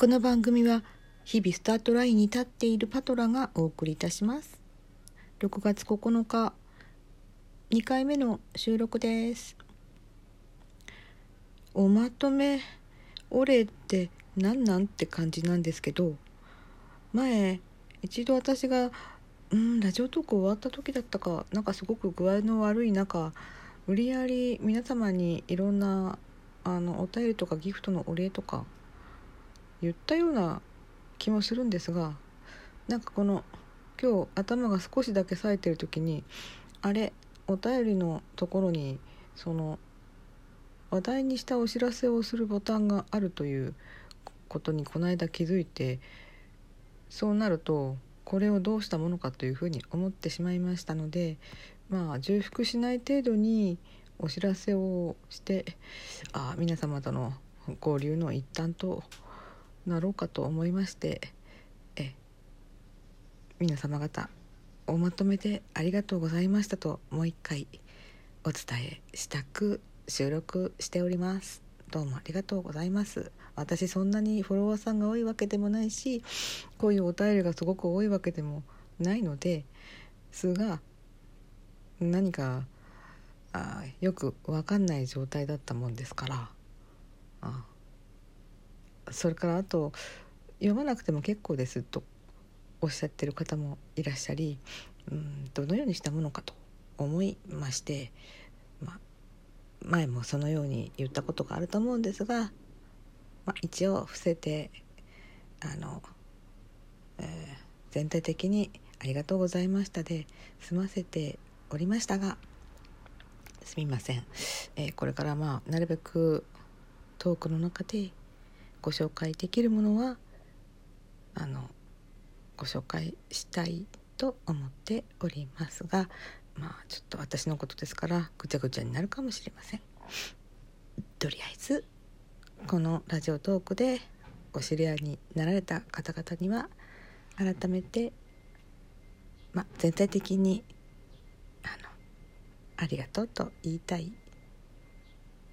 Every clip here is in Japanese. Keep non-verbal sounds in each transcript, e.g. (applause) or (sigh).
この番組は日々スタートラインに立っているパトラがお送りいたします。6月9日2回目の収録です。おまとめお礼って何なんって感じなんですけど前一度私がうんラジオトーク終わった時だったかなんかすごく具合の悪い中無理やり皆様にいろんなあのお便りとかギフトのお礼とか言ったような気もするんですがなんかこの今日頭が少しだけ冴えてる時にあれお便りのところにその話題にしたお知らせをするボタンがあるということにこの間気づいてそうなるとこれをどうしたものかというふうに思ってしまいましたのでまあ重複しない程度にお知らせをしてあ皆様との交流の一端となろうかと思いましてえ皆様方おまとめでありがとうございましたともう一回お伝えしたく収録しております。どうもありがとうございます。私そんなにフォロワーさんが多いわけでもないしこういうお便りがすごく多いわけでもないのですが何かあよく分かんない状態だったもんですからあそれからあと読まなくても結構ですとおっしゃってる方もいらっしゃりうんどのようにしたものかと思いまして、ま、前もそのように言ったことがあると思うんですが、ま、一応伏せてあの、えー、全体的に「ありがとうございました」で済ませておりましたがすみません、えー、これからまあなるべくトークの中でご紹介できるものはあのご紹介したいと思っておりますがまあちょっと私のことですからぐちゃぐちゃになるかもしれません。とりあえずこのラジオトークでお知り合いになられた方々には改めて、ま、全体的にあのありがとうと言いたい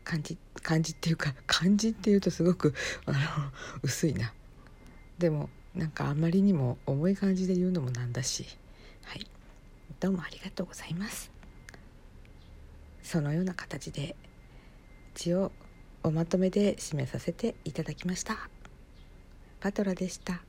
感じ感じっていうか (laughs) 感じっていうとすごくあの薄いな。でもなんかあまりにも重い感じで言うのもなんだし。はい。どうもありがとうございます。そのような形で一応おまとめで締めさせていただきました。パトラでした。